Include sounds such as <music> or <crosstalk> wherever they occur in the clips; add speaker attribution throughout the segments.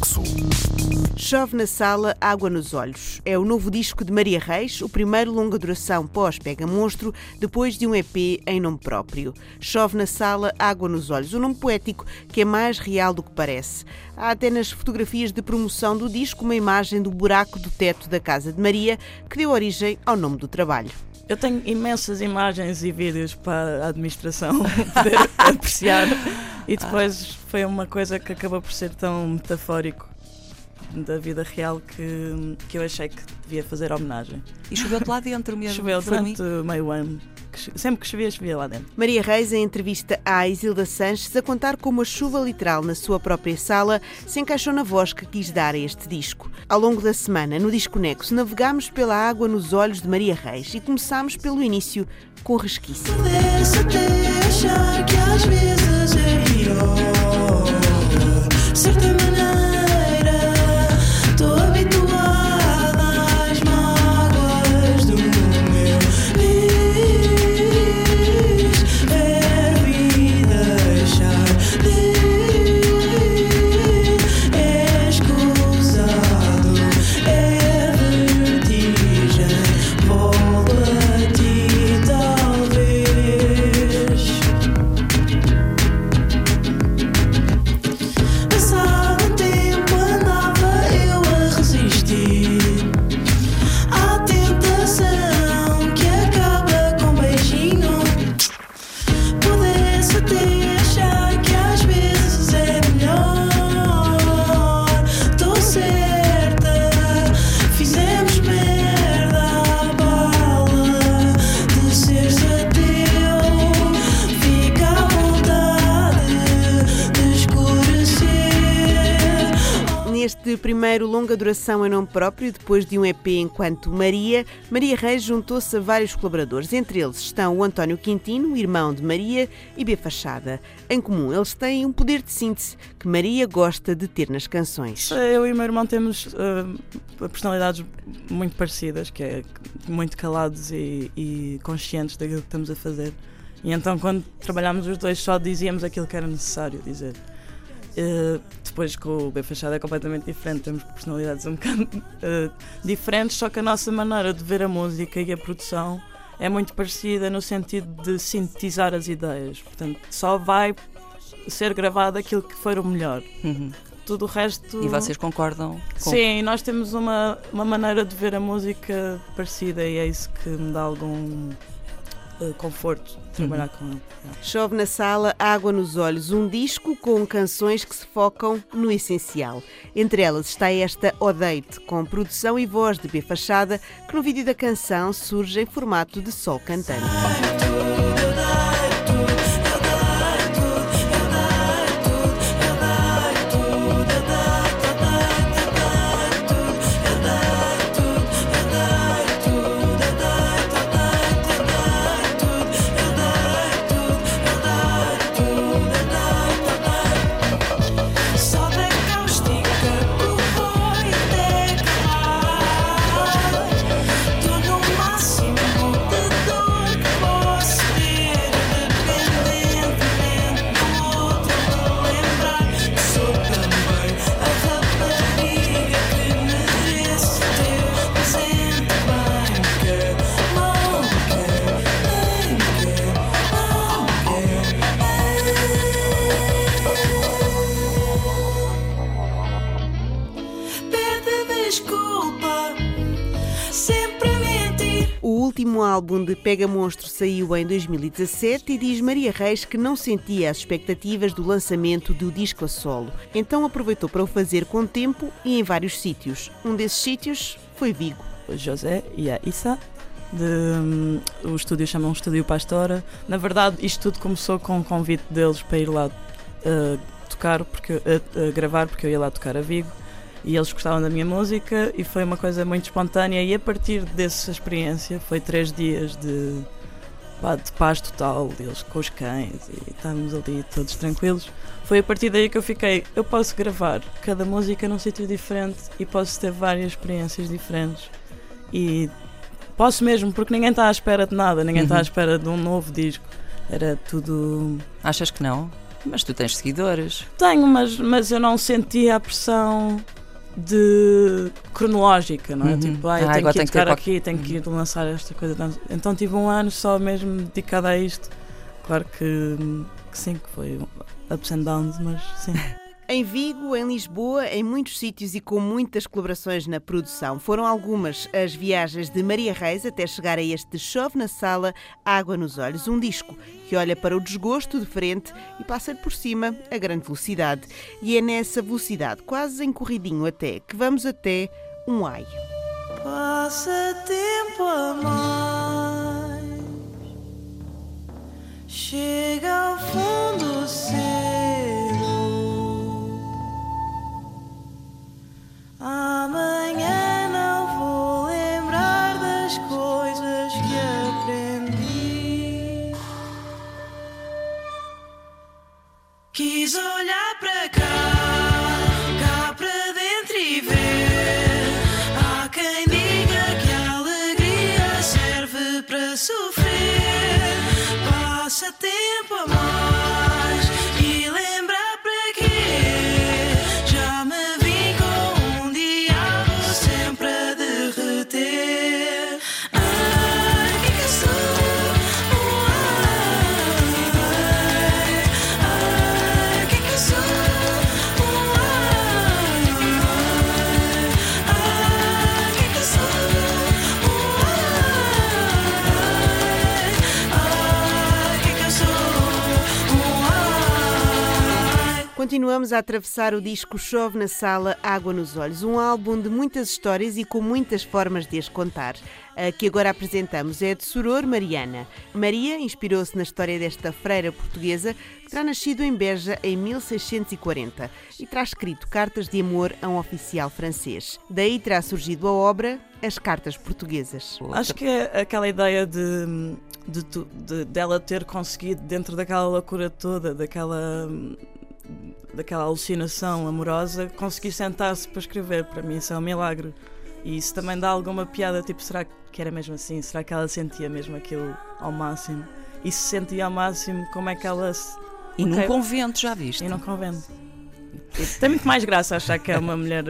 Speaker 1: Nexo.
Speaker 2: Chove na sala, água nos olhos. É o novo disco de Maria Reis, o primeiro longa duração pós-Pega Monstro, depois de um EP em nome próprio. Chove na sala, água nos olhos. Um nome poético que é mais real do que parece. Há até nas fotografias de promoção do disco uma imagem do buraco do teto da casa de Maria, que deu origem ao nome do trabalho.
Speaker 3: Eu tenho imensas imagens e vídeos para a administração <laughs> poder apreciar e depois foi uma coisa que acabou por ser tão metafórico da vida real que, que eu achei que devia fazer homenagem.
Speaker 4: E choveu-te lá dentro mesmo?
Speaker 3: Choveu durante meio ano. Sempre que chovia, chovia lá dentro.
Speaker 2: Maria Reis, em entrevista à Isilda Sanches, a contar como a chuva literal na sua própria sala se encaixou na voz que quis dar a este disco. Ao longo da semana, no Disco Nexo, navegámos pela água nos olhos de Maria Reis e começámos pelo início com resquício.
Speaker 5: Poder-se achar que às vezes é pior.
Speaker 2: Primeiro longa duração em nome próprio, depois de um EP enquanto Maria, Maria Reis juntou-se a vários colaboradores. Entre eles estão o António Quintino, irmão de Maria, e B Fachada. Em comum, eles têm um poder de síntese que Maria gosta de ter nas canções.
Speaker 3: Eu e o meu irmão temos uh, personalidades muito parecidas, que é muito calados e, e conscientes daquilo que estamos a fazer. E então, quando trabalhámos os dois, só dizíamos aquilo que era necessário dizer. Uh, depois, com o B Fachada é completamente diferente, temos personalidades um bocado uh, diferentes, só que a nossa maneira de ver a música e a produção é muito parecida no sentido de sintetizar as ideias. Portanto, só vai ser gravado aquilo que for o melhor.
Speaker 4: Uhum.
Speaker 3: Tudo o resto.
Speaker 4: E vocês concordam com
Speaker 3: Sim, nós temos uma, uma maneira de ver a música parecida e é isso que me dá algum eh, conforto de trabalhar com ele.
Speaker 2: Chove na sala, água nos olhos, um disco com canções que se focam no essencial. Entre elas está esta Odeite, com produção e voz de B Fachada, que no vídeo da canção surge em formato de sol cantante. Último álbum de Pega Monstro saiu em 2017 e diz Maria Reis que não sentia as expectativas do lançamento do disco a solo. Então aproveitou para o fazer com tempo e em vários sítios. Um desses sítios foi Vigo.
Speaker 3: José e a Issa. De, hum, o estúdio chama um Estúdio Pastora. Na verdade, isto tudo começou com um convite deles para ir lá uh, tocar, porque, uh, uh, gravar, porque eu ia lá tocar a Vigo. E eles gostavam da minha música e foi uma coisa muito espontânea. E a partir dessa experiência, foi três dias de, pá, de paz total, eles com os cães e estávamos ali todos tranquilos. Foi a partir daí que eu fiquei, eu posso gravar cada música num sítio diferente e posso ter várias experiências diferentes. E posso mesmo, porque ninguém está à espera de nada, ninguém está à
Speaker 4: Uhum.
Speaker 3: espera de um novo disco. Era tudo.
Speaker 4: Achas que não? Mas tu tens seguidores.
Speaker 3: Tenho, mas, mas eu não sentia a pressão de cronológica, não é?
Speaker 4: Uhum.
Speaker 3: Tipo, ah, eu
Speaker 4: Ah,
Speaker 3: tenho que ir tocar
Speaker 4: qual-
Speaker 3: aqui, tenho que ir lançar esta coisa. Então tive um ano só mesmo dedicado a isto. Claro que, que sim, que foi ups and downs, mas sim. <laughs>
Speaker 2: Em Vigo, em Lisboa, em muitos sítios e com muitas colaborações na produção. Foram algumas as viagens de Maria Reis até chegar a este Chove na Sala, Água nos Olhos, um disco que olha para o desgosto de frente e passa por cima a grande velocidade. E é nessa velocidade, quase em corridinho até, que vamos até um ai.
Speaker 5: Passa tempo a mais, chega ao fundo cedo.
Speaker 2: Continuamos a atravessar o disco Chove na Sala, Água nos Olhos, um álbum de muitas histórias e com muitas formas de as contar. A que agora apresentamos é de Soror Mariana. Maria inspirou-se na história desta freira portuguesa que terá nascido em Beja em 1640 e terá escrito cartas de amor a um oficial francês. Daí terá surgido a obra As Cartas Portuguesas.
Speaker 3: Acho que é aquela ideia de, de, tu- de- dela ter conseguido, dentro daquela loucura toda, daquela, daquela alucinação amorosa, conseguir sentar-se para escrever. Para mim, isso é um milagre. E isso também dá alguma piada, tipo, será que era mesmo assim? Será que ela sentia mesmo aquilo ao máximo? E se sentia ao máximo, como é que ela se.
Speaker 4: E num
Speaker 3: Ok.
Speaker 4: convento, já viste?
Speaker 3: E não convém. Tem muito mais graça achar que é uma mulher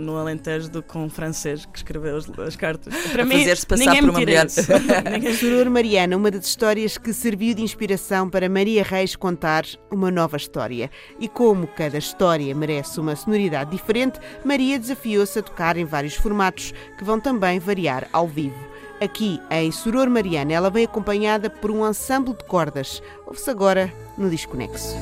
Speaker 3: no Alentejo do que um francês que escreveu as, as cartas. Para
Speaker 4: A
Speaker 3: mim,
Speaker 4: fazer-se passar
Speaker 3: ninguém
Speaker 4: por uma mulher. <laughs>
Speaker 2: Soror Mariana, uma das histórias que serviu de inspiração para Maria Reis contar uma nova história. E como cada história merece uma sonoridade diferente, Maria desafiou-se a tocar em vários formatos que vão também variar ao vivo. Aqui, em Soror Mariana, ela vem acompanhada por um ensemble de cordas. Ouve-se agora no Desconexo.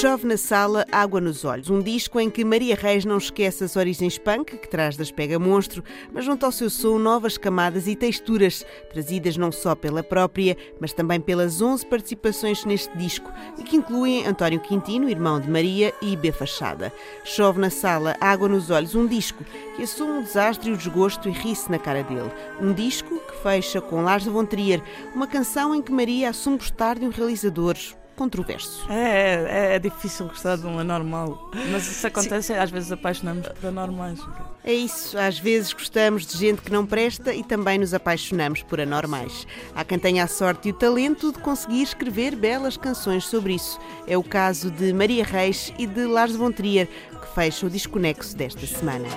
Speaker 2: Chove na sala, água nos olhos. Um disco em que Maria Reis não esquece as origens punk, que traz das Pega Monstro, mas junto ao seu som novas camadas e texturas, trazidas não só pela própria, mas também pelas 11 participações neste disco, e que incluem António Quintino, irmão de Maria, e B. Fachada. Chove na sala, água nos olhos. Um disco que assume o desastre e o desgosto e ri-se na cara dele. Um disco que fecha com Lars von Trier, uma canção em que Maria assume gostar de um realizador controverso.
Speaker 3: É, é, é difícil gostar de um anormal. Mas isso acontece, às vezes apaixonamos por anormais.
Speaker 2: É isso, às vezes gostamos de gente que não presta e também nos apaixonamos por anormais. Há quem tenha a sorte e o talento de conseguir escrever belas canções sobre isso. É o caso de Maria Reis e de Lars von Trier, que fecha o desconexo desta semana.